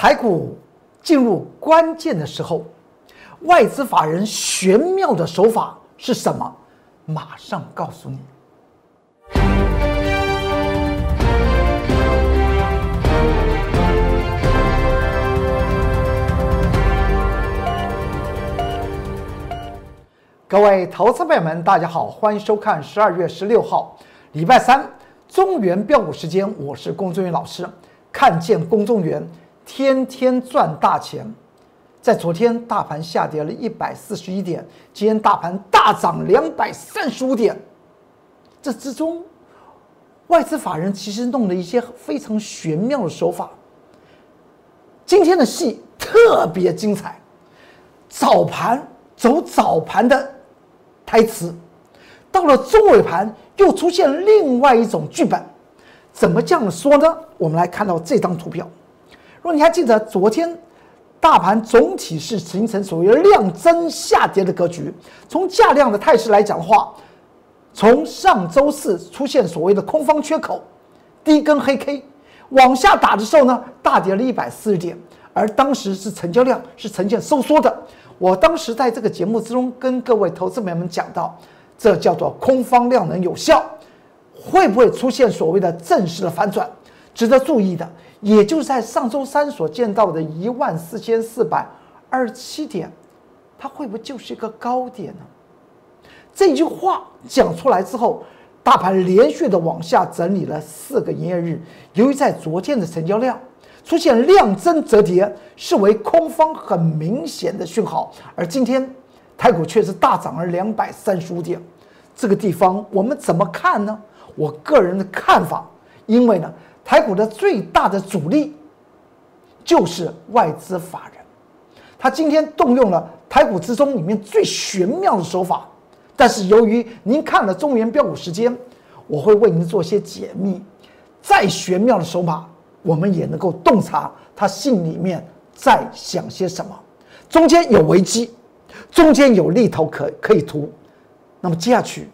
台股进入关键的时候，外资法人玄妙的手法是什么？马上告诉你。各位投资朋友们，大家好，欢迎收看十二月十六号礼拜三中原标股时间，我是龚中元老师。看见龚中元，天天赚大钱。在昨天大盘下跌了一百四十一点，今天大盘大涨两百三十五点。这之中，外资法人其实弄了一些非常玄妙的手法。今天的戏特别精彩，早盘走早盘的。台词，到了中尾盘又出现另外一种剧本，怎么这样说呢？我们来看到这张图表。你还记得昨天大盘总体是形成所谓量增下跌的格局，从价量的态势来讲的话，从上周四出现所谓的空方缺口，低跟黑 K 往下打的时候呢，大跌了一百四十点，而当时是成交量是呈现收缩的。我当时在这个节目之中跟各位投资朋友们讲到，这叫做空方量能有效，会不会出现所谓的正式的反转？值得注意的，也就是在上周三所见到的一万四千四百二十七点，它会不会就是一个高点呢？这句话讲出来之后，大盘连续的往下整理了四个营业日，由于在昨天的成交量。出现量增折叠，视为空方很明显的讯号。而今天台股却是大涨了两百三十五点，这个地方我们怎么看呢？我个人的看法，因为呢，台股的最大的主力就是外资法人，他今天动用了台股之中里面最玄妙的手法。但是由于您看了中原标股时间，我会为您做些解密，再玄妙的手法。我们也能够洞察他心里面在想些什么，中间有危机，中间有利头可可以图，那么接下去，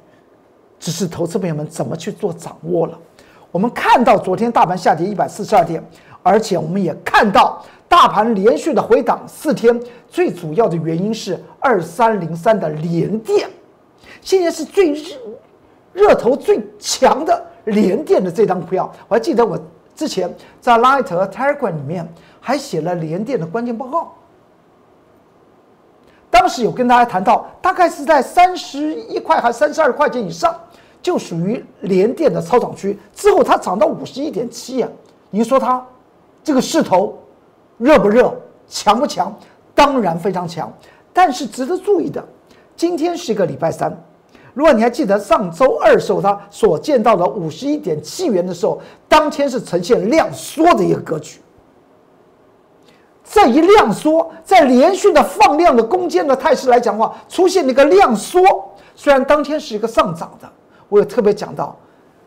只是投资朋友们怎么去做掌握了。我们看到昨天大盘下跌一百四十二点，而且我们也看到大盘连续的回档四天，最主要的原因是二三零三的连电，现在是最热热头最强的连电的这张股票，我还记得我。之前在 Light 和 Telegram 里面还写了连电的关键报告，当时有跟大家谈到，大概是在三十一块还三十二块钱以上，就属于联电的超涨区。之后它涨到五十一点七啊，你说它这个势头热不热、强不强？当然非常强。但是值得注意的，今天是一个礼拜三。如果你还记得上周二时候，它所见到的五十一点七元的时候，当天是呈现量缩的一个格局。这一量缩，在连续的放量的攻坚的态势来讲的话，出现了一个量缩。虽然当天是一个上涨的，我有特别讲到，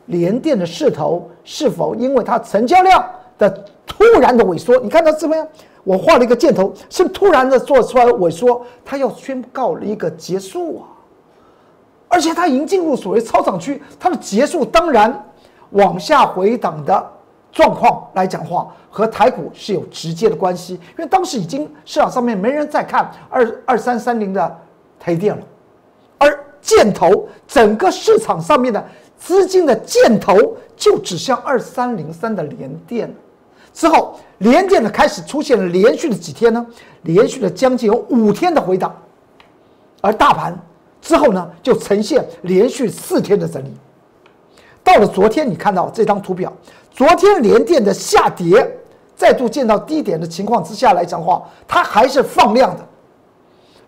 连电的势头是否因为它成交量的突然的萎缩？你看到这边我画了一个箭头，是突然的做出来萎缩，它要宣告了一个结束啊。而且它已经进入所谓超涨区，它的结束当然往下回档的状况来讲话，和台股是有直接的关系，因为当时已经市场上面没人再看二二三三零的台电了，箭头整个市场上面的资金的箭头就指向二三零三的联电之后，联电呢开始出现了连续的几天呢，连续的将近有五天的回档，而大盘。之后呢，就呈现连续四天的整理。到了昨天，你看到这张图表，昨天连电的下跌再度见到低点的情况之下来讲话，它还是放量的。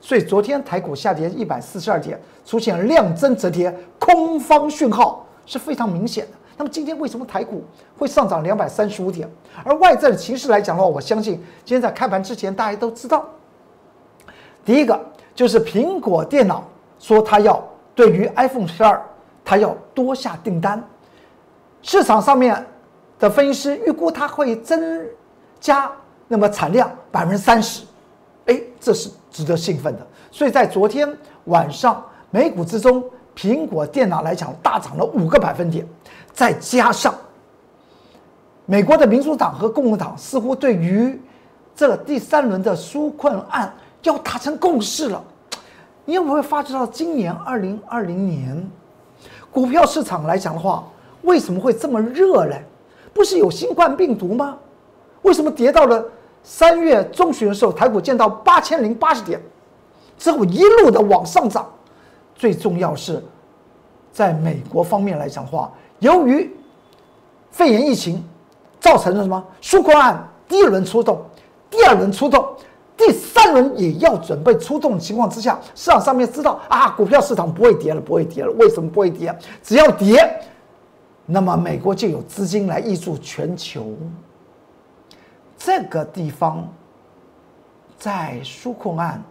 所以昨天台股下跌一百四十二点，出现量增折跌，空方讯号是非常明显的。那么今天为什么台股会上涨两百三十五点？而外在的形势来讲的话，我相信今天在开盘之前大家都知道，第一个就是苹果电脑。说它要对于 iPhone 十二，它要多下订单。市场上面的分析师预估它会增加那么产量百分之三十，哎，这是值得兴奋的。所以在昨天晚上美股之中，苹果电脑来讲大涨了五个百分点，再加上美国的民主党和共和党似乎对于这第三轮的纾困案要达成共识了。你会不会发觉到今年二零二零年股票市场来讲的话，为什么会这么热呢？不是有新冠病毒吗？为什么跌到了三月中旬的时候，台股见到八千零八十点，之后一路的往上涨？最重要是，在美国方面来讲话，由于肺炎疫情造成了什么纾困案第一轮出动，第二轮出动，第三轮也要准备出动的情况之下，市场上面知道啊，股票市场不会跌了，不会跌了。为什么不会跌？只要跌，那么美国就有资金来挹注全球。这个地方，在纾困案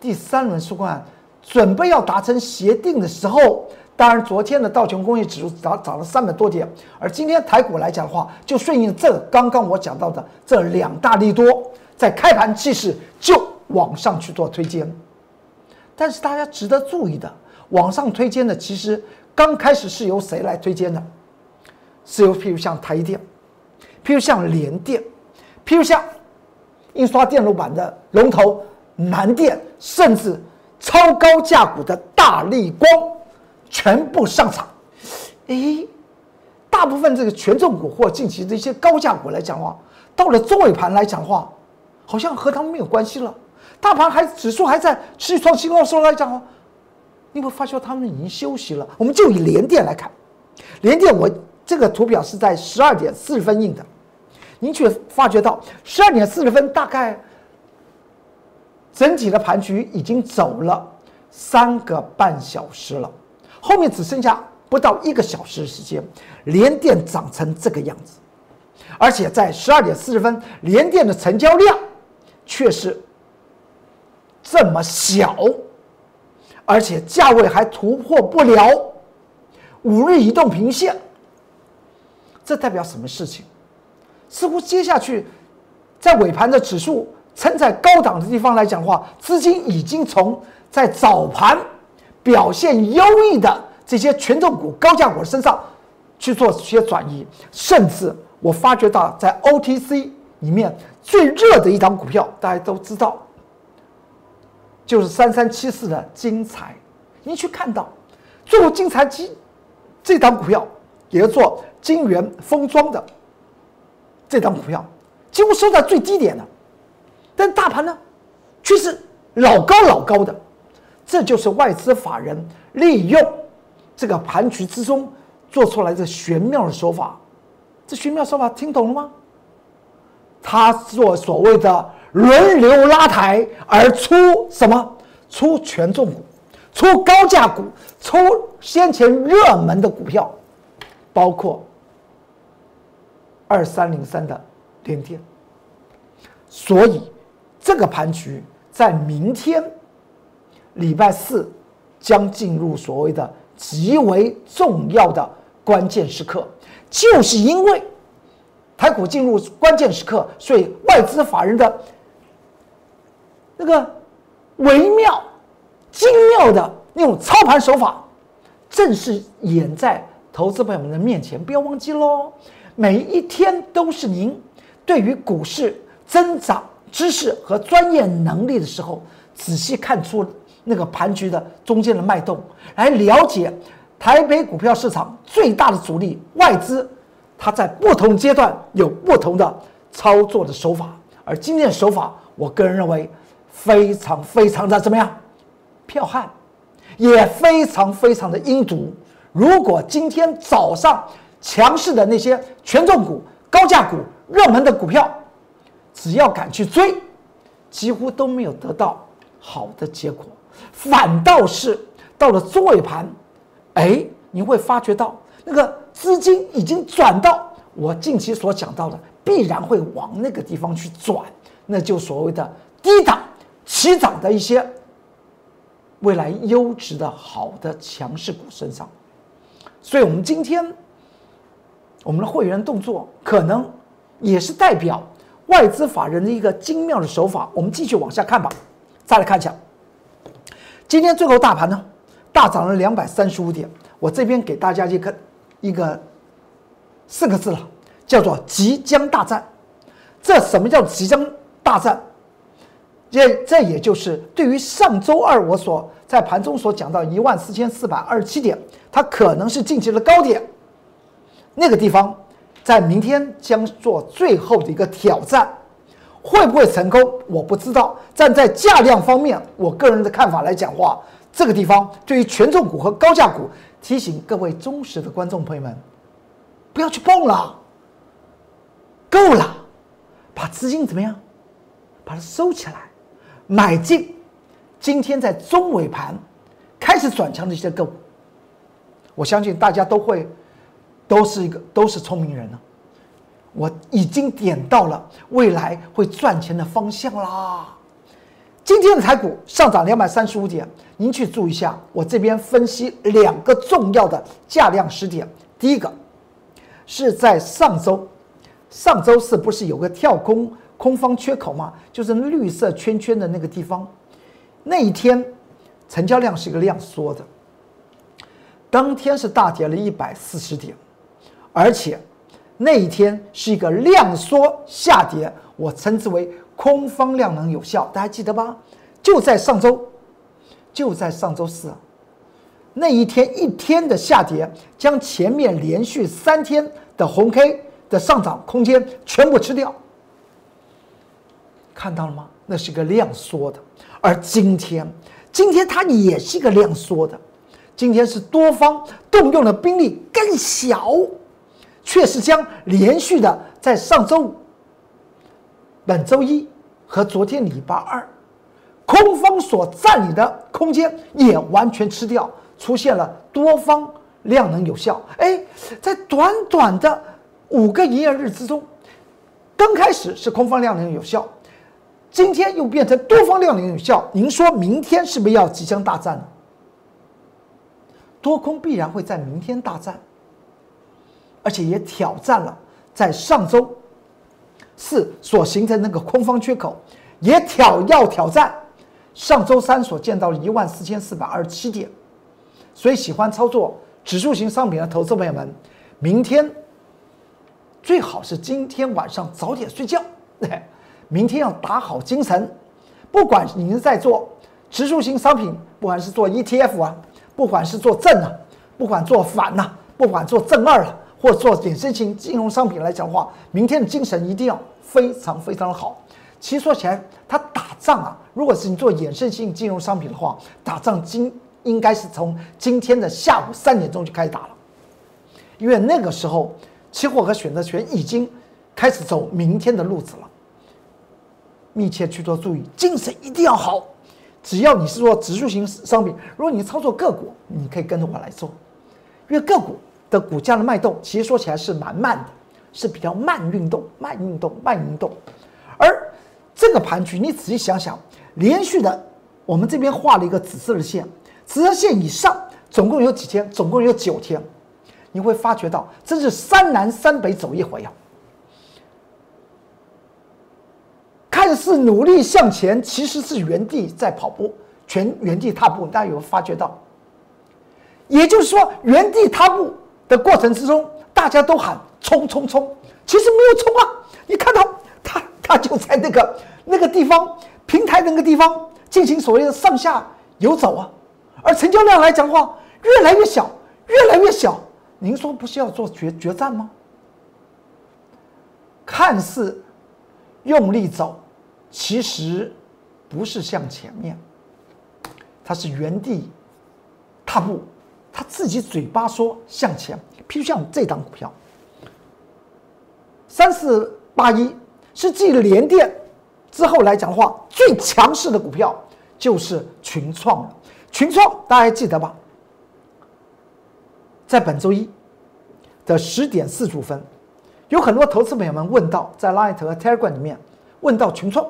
第三轮纾困案准备要达成协定的时候，当然昨天的道琼工业指数涨涨了三百多点，而今天台股来讲的话，就顺应这刚刚我讲到的这两大利多，在开盘气势就往上去做推荐。但是大家值得注意的，往上推荐的其实刚开始是由谁来推荐的？是由譬如像台电，譬如像联电。譬如像印刷电路板的龙头南电，甚至超高价股的大力光，全部上场。诶，大部分这个权重股或近期的一些高价股来讲的话，到了中尾盘来讲的话，好像和他们没有关系了。大盘还指数还在持续创新高的时候来讲哦，你会发现他们已经休息了。我们就以联电来看，联电我这个图表是在十二点四十分印的。您却发觉到十二点四十分，大概整体的盘局已经走了三个半小时了，后面只剩下不到一个小时的时间，连电涨成这个样子，而且在十二点四十分，连电的成交量却是这么小，而且价位还突破不了五日移动平线，这代表什么事情？似乎接下去，在尾盘的指数撑在高档的地方来讲的话，资金已经从在早盘表现优异的这些权重股、高价股身上去做一些转移，甚至我发觉到在 OTC 里面最热的一档股票，大家都知道，就是三三七四的金财。你去看到，做金财基这档股票，也是做金源封装的。这张股票几乎收在最低点了，但大盘呢，却是老高老高的，这就是外资法人利用这个盘局之中做出来的玄妙的手法。这玄妙手法听懂了吗？他做所谓的轮流拉抬而出什么？出权重股，出高价股，出先前热门的股票，包括。二三零三的连跌，所以这个盘局在明天礼拜四将进入所谓的极为重要的关键时刻，就是因为台股进入关键时刻，所以外资法人的那个微妙、精妙的那种操盘手法，正是演在投资朋友们的面前，不要忘记喽。每一天都是您对于股市增长知识和专业能力的时候，仔细看出那个盘局的中间的脉动，来了解台北股票市场最大的主力外资，它在不同阶段有不同的操作的手法。而今天的手法，我个人认为非常非常的怎么样？剽悍，也非常非常的阴毒。如果今天早上，强势的那些权重股、高价股、热门的股票，只要敢去追，几乎都没有得到好的结果，反倒是到了中尾盘，哎，你会发觉到那个资金已经转到我近期所讲到的，必然会往那个地方去转，那就所谓的低档起涨的一些未来优质的好的强势股身上，所以我们今天。我们的会员动作可能也是代表外资法人的一个精妙的手法。我们继续往下看吧。再来看一下，今天最后大盘呢大涨了两百三十五点。我这边给大家一个一个四个字了，叫做即将大战。这什么叫即将大战。这这也就是对于上周二我所在盘中所讲到一万四千四百二十七点，它可能是近期的高点，那个地方在明天将做最后的一个挑战，会不会成功我不知道。站在价量方面，我个人的看法来讲话，这个地方对于权重股和高价股，提醒各位忠实的观众朋友们，不要去碰了，够了，把资金怎么样，把它收起来，买进。今天在中尾盘开始转强的一些个股，我相信大家都会都是一个都是聪明人呢。我已经点到了未来会赚钱的方向啦。今天的台股上涨两百三十五点，您去注意一下，我这边分析两个重要的价量时点。第一个是在上周，上周四不是有个跳空空方缺口吗？就是绿色圈圈的那个地方。那一天，成交量是一个量缩的，当天是大跌了一百四十点，而且那一天是一个量缩下跌，我称之为空方量能有效，大家记得吧？就在上周，就在上周四，那一天一天的下跌，将前面连续三天的红 K 的上涨空间全部吃掉，看到了吗？那是个量缩的。而今天，今天它也是一个量缩的，今天是多方动用的兵力更小，却是将连续的在上周五、本周一和昨天礼拜二，空方所占领的空间也完全吃掉，出现了多方量能有效。哎，在短短的五个营业日之中，刚开始是空方量能有效。今天又变成多方量能有效，您说明天是不是要即将大战多空必然会在明天大战，而且也挑战了在上周四所形成那个空方缺口，也挑要挑战上周三所见到的一万四千四百二十七点。所以喜欢操作指数型商品的投资朋友们，明天最好是今天晚上早点睡觉。明天要打好精神，不管你是在做指数型商品，不管是做 ETF 啊，不管是做正啊，不管做反呐，不管做正二啊，或做衍生型金融商品来讲的话，明天的精神一定要非常非常的好。其实说起来，它打仗啊，如果是你做衍生性金融商品的话，打仗今应该是从今天的下午三点钟就开始打了，因为那个时候期货和选择权已经开始走明天的路子了。密切去做注意，精神一定要好。只要你是做指数型商品，如果你操作个股，你可以跟着我来做。因为个股的股价的脉动，其实说起来是蛮慢的，是比较慢运动、慢运动、慢运动。而这个盘局，你仔细想想，连续的，我们这边画了一个紫色的线，紫色线以上总共有几天？总共有九天。你会发觉到，真是三南三北走一回啊。看似努力向前，其实是原地在跑步，全原地踏步。大家有发觉到？也就是说，原地踏步的过程之中，大家都喊冲冲冲，其实没有冲啊！你看到 他，他就在那个那个地方平台那个地方进行所谓的上下游走啊，而成交量来讲的话，越来越小，越来越小。您说不是要做决决战吗？看似用力走。其实不是向前面，它是原地踏步，他自己嘴巴说向前。譬如像这档股票，三四八一是继联电之后来讲的话，最强势的股票就是群创了。群创大家还记得吧？在本周一的十点四十五分，有很多投资朋友们问到，在 Light 和 Telegram 里面问到群创。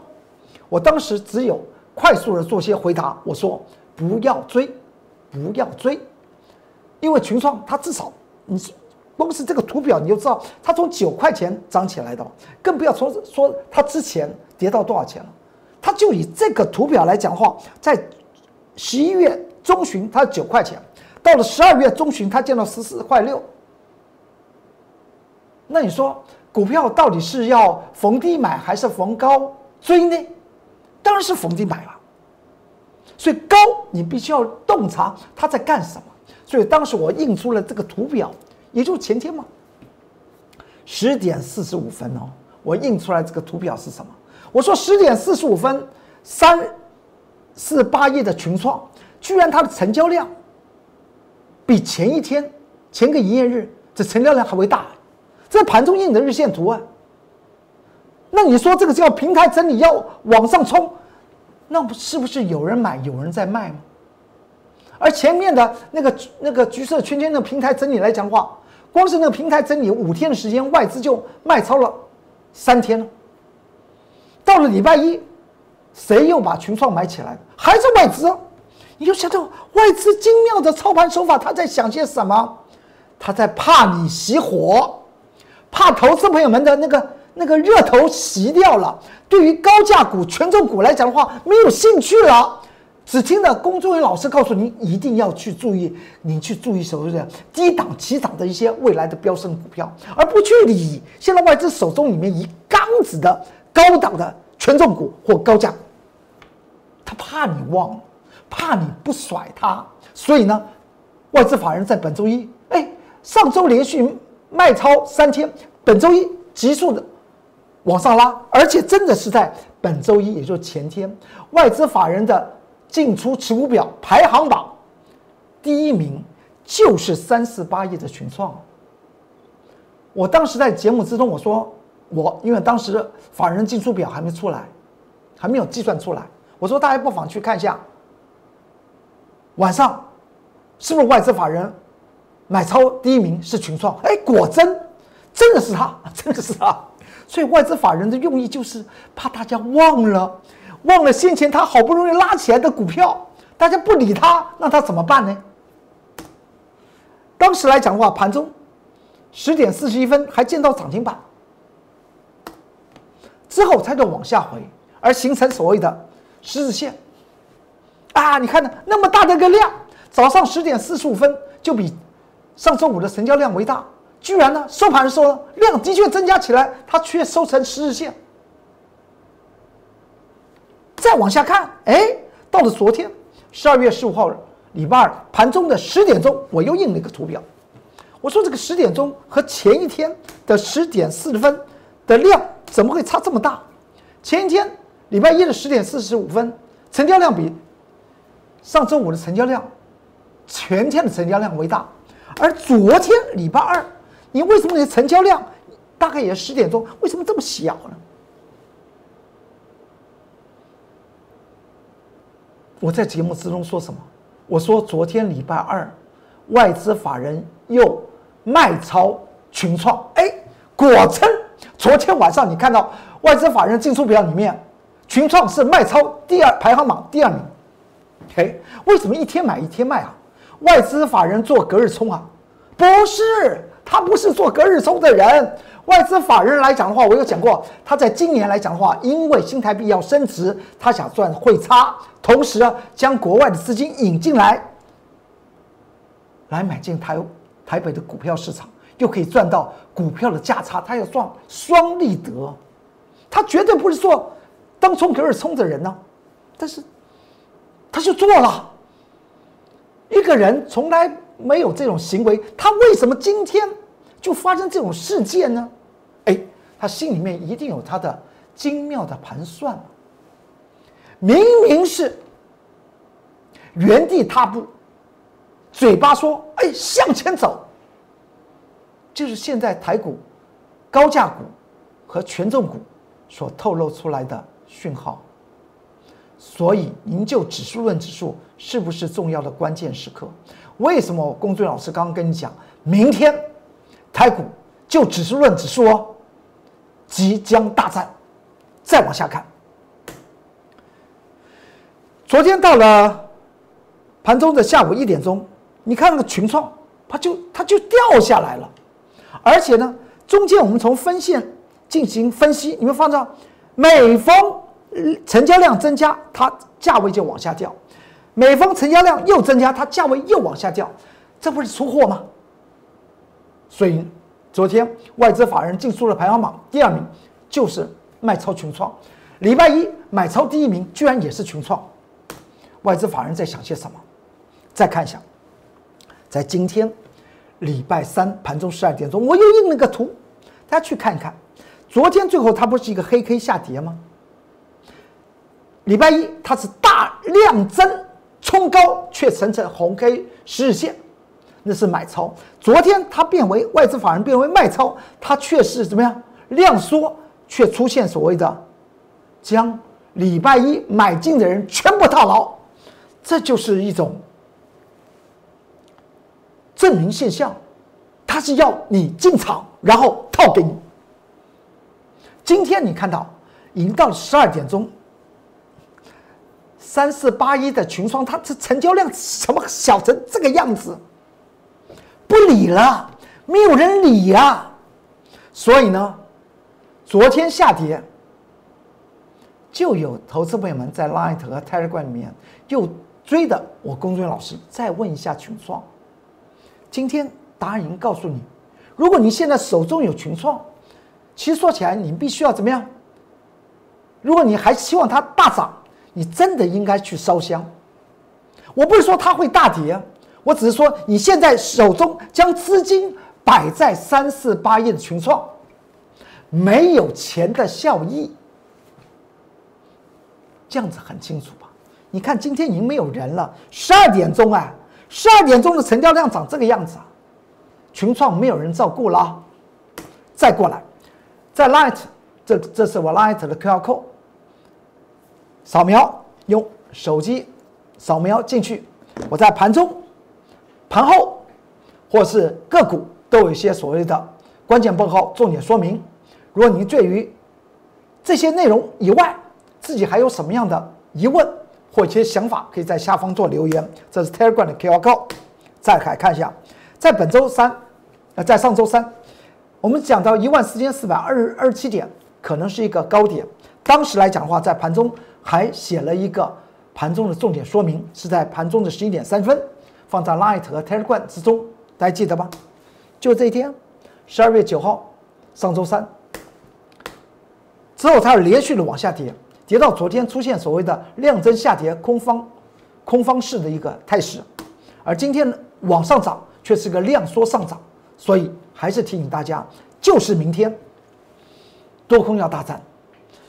我当时只有快速的做些回答，我说不要追，不要追，因为群创它至少你光是这个图表你就知道它从九块钱涨起来的，更不要说说它之前跌到多少钱了。它就以这个图表来讲话，在十一月中旬它九块钱，到了十二月中旬它见到十四块六，那你说股票到底是要逢低买还是逢高？所以呢，当然是逢低买了。所以高你必须要洞察它在干什么。所以当时我印出了这个图表，也就是前天嘛，十点四十五分哦，我印出来这个图表是什么？我说十点四十五分，三四八页的群创，居然它的成交量比前一天前个营业日这成交量还会大，这盘中印的日线图啊。那你说这个叫平台整理要往上冲，那不是不是有人买有人在卖吗？而前面的那个那个橘色圈圈的平台整理来讲的话，光是那个平台整理五天的时间，外资就卖超了三天了。到了礼拜一，谁又把群创买起来？还是外资。你就想到外资精妙的操盘手法，他在想些什么？他在怕你熄火，怕投资朋友们的那个那个热头熄掉了。对于高价股、权重股来讲的话，没有兴趣了。只听到工作人员老师告诉你，一定要去注意，你去注意所谓的低档起涨的一些未来的飙升股票，而不去理现在外资手中里面一缸子的高档的权重股或高价。他怕你忘了，怕你不甩他，所以呢，外资法人在本周一，哎，上周连续卖超三天，本周一急速的往上拉，而且真的是在本周一，也就是前天，外资法人的。进出持股表排行榜第一名就是三四八亿的群创。我当时在节目之中我说我因为当时法人进出表还没出来，还没有计算出来，我说大家不妨去看一下，晚上是不是外资法人买超第一名是群创？哎，果真真的是他，真的是他。所以外资法人的用意就是怕大家忘了。忘了先前他好不容易拉起来的股票，大家不理他，那他怎么办呢？当时来讲的话，盘中十点四十一分还见到涨停板，之后它就往下回，而形成所谓的十字线。啊，你看呢，那么大的个量，早上十点四十五分就比上周五的成交量为大，居然呢收盘的时候量的确增加起来，它却收成十字线。再往下看，哎，到了昨天十二月十五号礼拜二盘中的十点钟，我又印了一个图表。我说这个十点钟和前一天的十点四十分的量怎么会差这么大？前一天礼拜一的十点四十五分成交量比上周五的成交量全天的成交量为大，而昨天礼拜二，你为什么你的成交量大概也十点钟，为什么这么小呢？我在节目之中说什么？我说昨天礼拜二，外资法人又卖超群创，哎，果真，昨天晚上你看到外资法人进出表里面，群创是卖超第二排行榜第二名。哎，为什么一天买一天卖啊？外资法人做隔日冲啊？不是，他不是做隔日冲的人。外资法人来讲的话，我有讲过，他在今年来讲的话，因为新台币要升值，他想赚汇差，同时啊，将国外的资金引进来，来买进台台北的股票市场，又可以赚到股票的价差，他要赚双利得，他绝对不是做当冲隔日冲的人呢，但是他就做了，一个人从来没有这种行为，他为什么今天？就发生这种事件呢？哎，他心里面一定有他的精妙的盘算。明明是原地踏步，嘴巴说“哎，向前走”，就是现在台股高价股和权重股所透露出来的讯号。所以，您就指数论指数是不是重要的关键时刻？为什么龚俊老师刚刚跟你讲，明天？台股就指数论指数哦，即将大战。再往下看，昨天到了盘中的下午一点钟，你看那个群创，它就它就掉下来了。而且呢，中间我们从分线进行分析，你会发现，每逢成交量增加，它价位就往下掉；每逢成交量又增加，它价位又往下掉。这不是出货吗？所以，昨天外资法人进出的排行榜第二名就是卖超群创，礼拜一买超第一名居然也是群创，外资法人在想些什么？再看一下，在今天礼拜三盘中十二点钟，我又印了个图，大家去看一看。昨天最后它不是一个黑 K 下跌吗？礼拜一它是大量增冲高，却形成红 K 十日线，那是买超。昨天它变为外资法人变为卖超，它却是怎么样量缩，却出现所谓的将礼拜一买进的人全部套牢，这就是一种证明现象，它是要你进场，然后套给你。今天你看到已经到了十二点钟，三四八一的群创，它这成交量什么小成这个样子，不理了，没有人理呀。所以呢，昨天下跌，就有投资朋友们在 Light 和 Telegram 里面又追的我工作人员老师，再问一下群创。今天答案已经告诉你，如果你现在手中有群创。其实说起来，你必须要怎么样？如果你还希望它大涨，你真的应该去烧香。我不是说它会大跌，我只是说你现在手中将资金摆在三四八亿的群创，没有钱的效益，这样子很清楚吧？你看今天已经没有人了，十二点钟啊，十二点钟的成交量长这个样子啊，群创没有人照顾了，再过来。在 Light，这这是我 Light 的 QR code，扫描用手机扫描进去，我在盘中、盘后或是个股都有一些所谓的关键报告、重点说明。如果您对于这些内容以外，自己还有什么样的疑问或一些想法，可以在下方做留言。这是 Telegram 的 QR code。再来看一下，在本周三，呃，在上周三。我们讲到一万四千四百二二七点，可能是一个高点。当时来讲的话，在盘中还写了一个盘中的重点说明，是在盘中的十一点三分，放在 Light 和 Telegram 之中，大家记得吧？就这一天，十二月九号，上周三之后，它连续的往下跌，跌到昨天出现所谓的量增下跌、空方空方式的一个态势，而今天往上涨却是个量缩上涨，所以。还是提醒大家，就是明天多空要大战，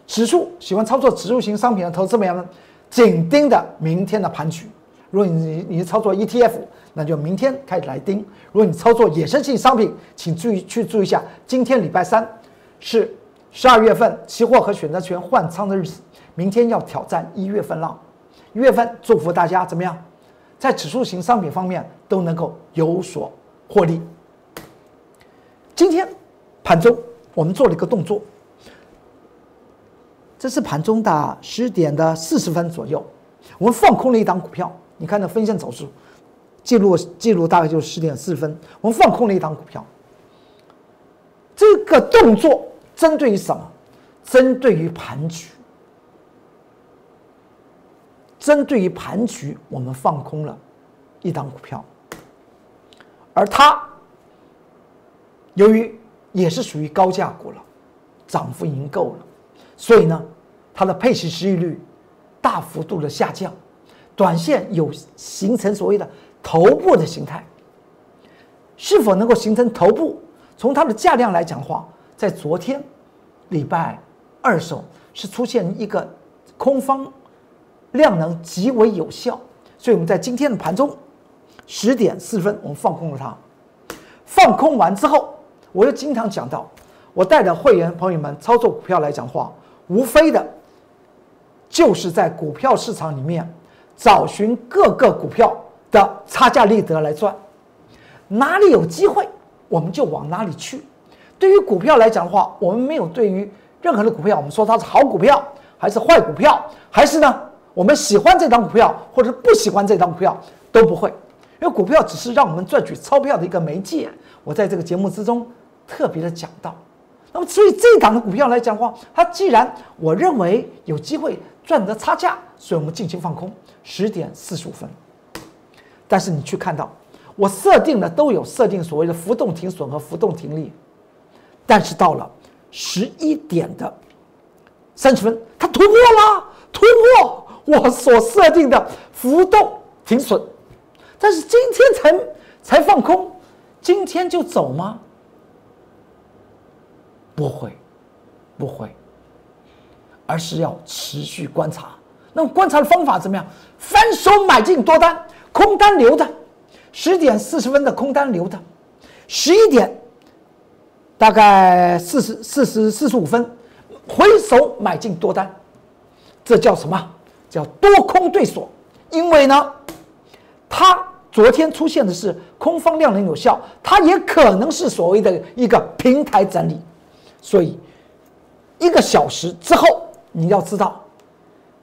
指数喜欢操作指数型商品的投资朋友们，紧盯着明天的盘局。如果你你操作 ETF，那就明天开始来盯；如果你操作衍生性商品，请注意去注意一下，今天礼拜三是十二月份期货和选择权换仓的日子，明天要挑战一月份浪。一月份祝福大家怎么样，在指数型商品方面都能够有所获利。今天盘中我们做了一个动作，这是盘中的十点的四十分左右，我们放空了一档股票。你看那分线走势记录记录大概就是十点四分，我们放空了一档股票。这个动作针对于什么？针对于盘局，针对于盘局，我们放空了一档股票，而它。由于也是属于高价股了，涨幅已经够了，所以呢，它的配息收益率大幅度的下降，短线有形成所谓的头部的形态。是否能够形成头部？从它的价量来讲的话，在昨天礼拜二手是出现一个空方量能极为有效，所以我们在今天的盘中十点四分，我们放空了它。放空完之后。我又经常讲到，我带着会员朋友们操作股票来讲话，无非的，就是在股票市场里面找寻各个股票的差价利得来赚，哪里有机会我们就往哪里去。对于股票来讲的话，我们没有对于任何的股票，我们说它是好股票还是坏股票，还是呢我们喜欢这张股票或者不喜欢这张股票都不会，因为股票只是让我们赚取钞票的一个媒介。我在这个节目之中。特别的讲到，那么所以这档的股票来讲的话，它既然我认为有机会赚得差价，所以我们进行放空十点四十五分。但是你去看到，我设定的都有设定所谓的浮动停损和浮动停利，但是到了十一点的三十分，它突破了，突破我所设定的浮动停损，但是今天才才放空，今天就走吗？不会，不会，而是要持续观察。那么观察的方法怎么样？反手买进多单，空单留的，十点四十分的空单留的，十一点大概四十四十四十五分回手买进多单，这叫什么？叫多空对锁。因为呢，它昨天出现的是空方量能有效，它也可能是所谓的一个平台整理。所以，一个小时之后，你要知道，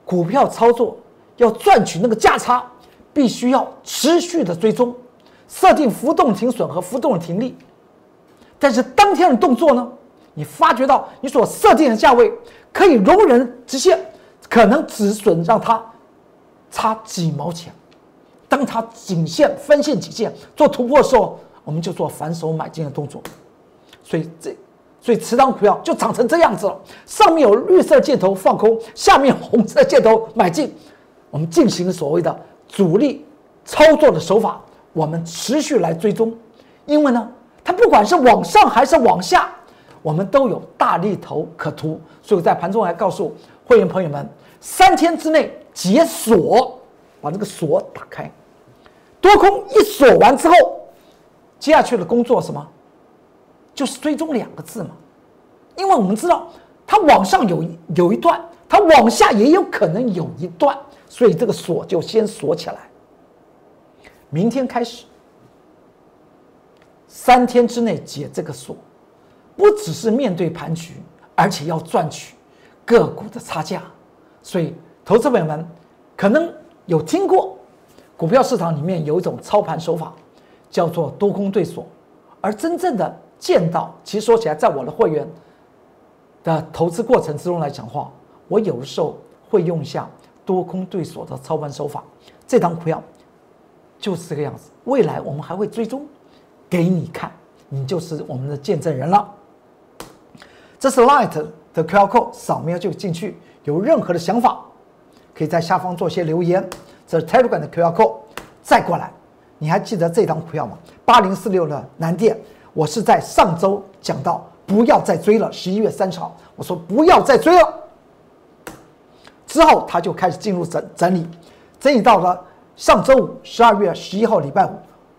股票操作要赚取那个价差，必须要持续的追踪，设定浮动停损和浮动的停利。但是当天的动作呢，你发觉到你所设定的价位可以容忍直线，可能止损让它差几毛钱。当它颈线分线颈线做突破的时候，我们就做反手买进的动作。所以这。所以，持仓股票就长成这样子了。上面有绿色箭头放空，下面红色箭头买进。我们进行所谓的主力操作的手法，我们持续来追踪。因为呢，它不管是往上还是往下，我们都有大力头可图。所以在盘中还告诉会员朋友们，三天之内解锁，把这个锁打开。多空一锁完之后，接下去的工作什么？就是追踪两个字嘛，因为我们知道它往上有有一段，它往下也有可能有一段，所以这个锁就先锁起来。明天开始，三天之内解这个锁，不只是面对盘局，而且要赚取个股的差价。所以，投资朋友们可能有听过，股票市场里面有一种操盘手法，叫做多空对锁，而真正的。见到，其实说起来，在我的会员的投资过程之中来讲话，我有的时候会用一下多空对锁的操盘手法。这张股票就是这个样子，未来我们还会追踪给你看，你就是我们的见证人了。这是 Light 的 QR code，扫描就进去。有任何的想法，可以在下方做些留言。这是 Telegram 的 QR code，再过来，你还记得这张股票吗？八零四六的南电。我是在上周讲到不要再追了，十一月三十号，我说不要再追了。之后它就开始进入整整理，整理到了上周五，十二月十一号礼拜五，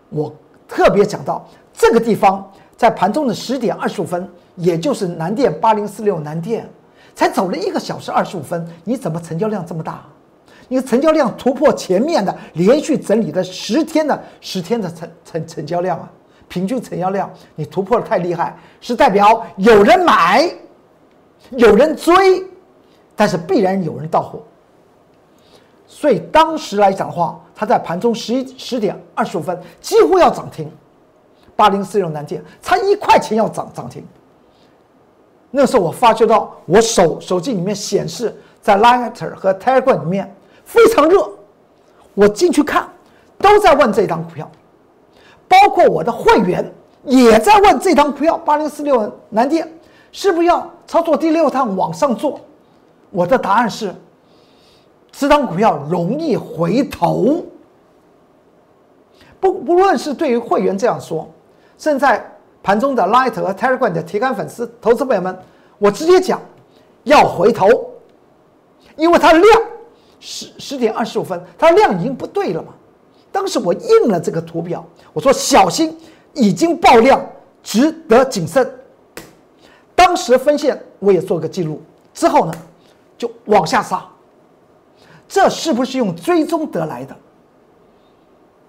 我特别讲到这个地方，在盘中的十点二十五分，也就是南电八零四六南电，才走了一个小时二十五分，你怎么成交量这么大？你的成交量突破前面的连续整理的十天的十天的成成成交量啊！平均成交量你突破的太厉害，是代表有人买，有人追，但是必然有人到货。所以当时来讲的话，它在盘中十一十点二十五分几乎要涨停，八零四六南电差一块钱要涨涨停。那时候我发觉到我手手机里面显示在 Lighter 和 Telegram 里面非常热，我进去看都在问这张股票。包括我的会员也在问这张股票八零四六南电是不是要操作第六趟往上做？我的答案是，这张股票容易回头。不不论是对于会员这样说，正在盘中的 Light 和 Telegram 的铁杆粉丝、投资朋友们，我直接讲要回头，因为它量十十点二十五分，它量已经不对了嘛。当时我印了这个图表，我说小心，已经爆量，值得谨慎。当时分线我也做个记录，之后呢，就往下杀。这是不是用追踪得来的？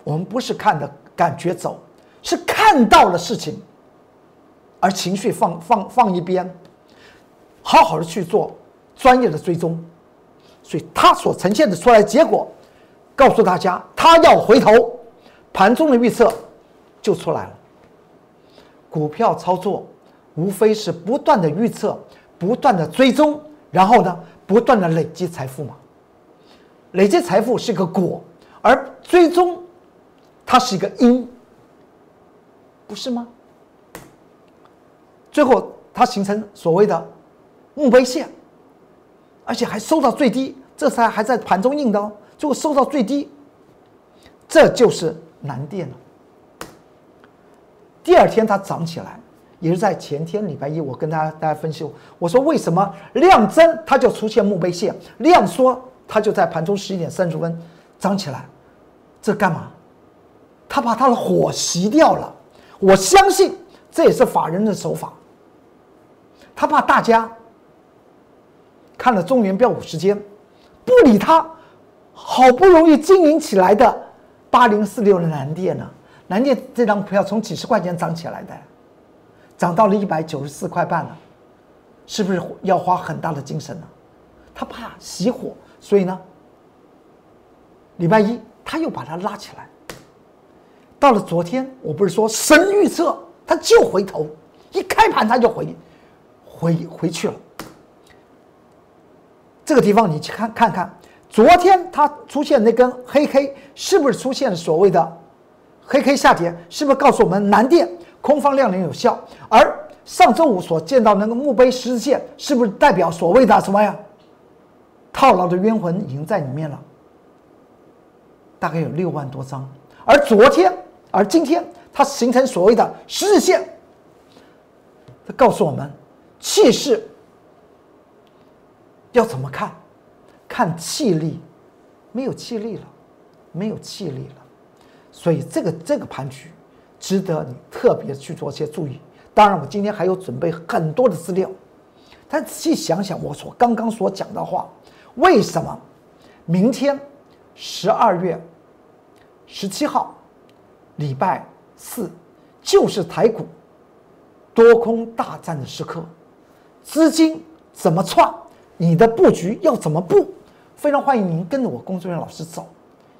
我们不是看的感觉走，是看到了事情，而情绪放放放一边，好好的去做专业的追踪，所以它所呈现的出来结果。告诉大家，他要回头，盘中的预测就出来了。股票操作无非是不断的预测，不断的追踪，然后呢，不断的累积财富嘛。累积财富是个果，而追踪它是一个因，不是吗？最后它形成所谓的墓碑线，而且还收到最低，这才还在盘中印的哦，就收到最低，这就是南电了。第二天它涨起来，也是在前天礼拜一，我跟大家大家分析，我说为什么量增它就出现墓碑线，量缩它就在盘中十一点三十分涨起来，这干嘛？他把他的火熄掉了。我相信这也是法人的手法，他怕大家看了中原标五时间，不理他，好不容易经营起来的八零四六的南电呢？南电这张票从几十块钱涨起来的，涨到了一百九十四块半了，是不是要花很大的精神呢？他怕熄火，所以呢，礼拜一他又把它拉起来。到了昨天，我不是说神预测，他就回头，一开盘他就回，回回去了。这个地方你去看看看，昨天它出现那根黑 K，是不是出现了所谓的黑 K 下跌？是不是告诉我们南电空方量能有效？而上周五所见到那个墓碑十字线，是不是代表所谓的什么呀？套牢的冤魂已经在里面了，大概有六万多张。而昨天。而今天它形成所谓的十字线，它告诉我们气势要怎么看？看气力，没有气力了，没有气力了。所以这个这个盘局值得你特别去做些注意。当然，我今天还有准备很多的资料，但仔细想想我所刚刚所讲的话，为什么明天十二月十七号？礼拜四就是台股多空大战的时刻，资金怎么串？你的布局要怎么布？非常欢迎您跟着我工作人员老师走，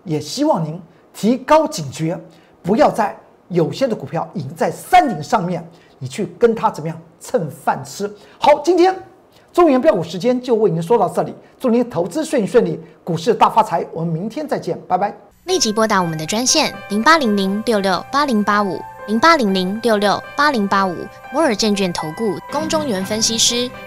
也希望您提高警觉，不要在有些的股票已经在山顶上面，你去跟他怎么样蹭饭吃。好，今天中原标股时间就为您说到这里，祝您投资顺顺利，股市大发财。我们明天再见，拜拜。立即拨打我们的专线零八零零六六八零八五零八零零六六八零八五摩尔证券投顾龚中原分析师。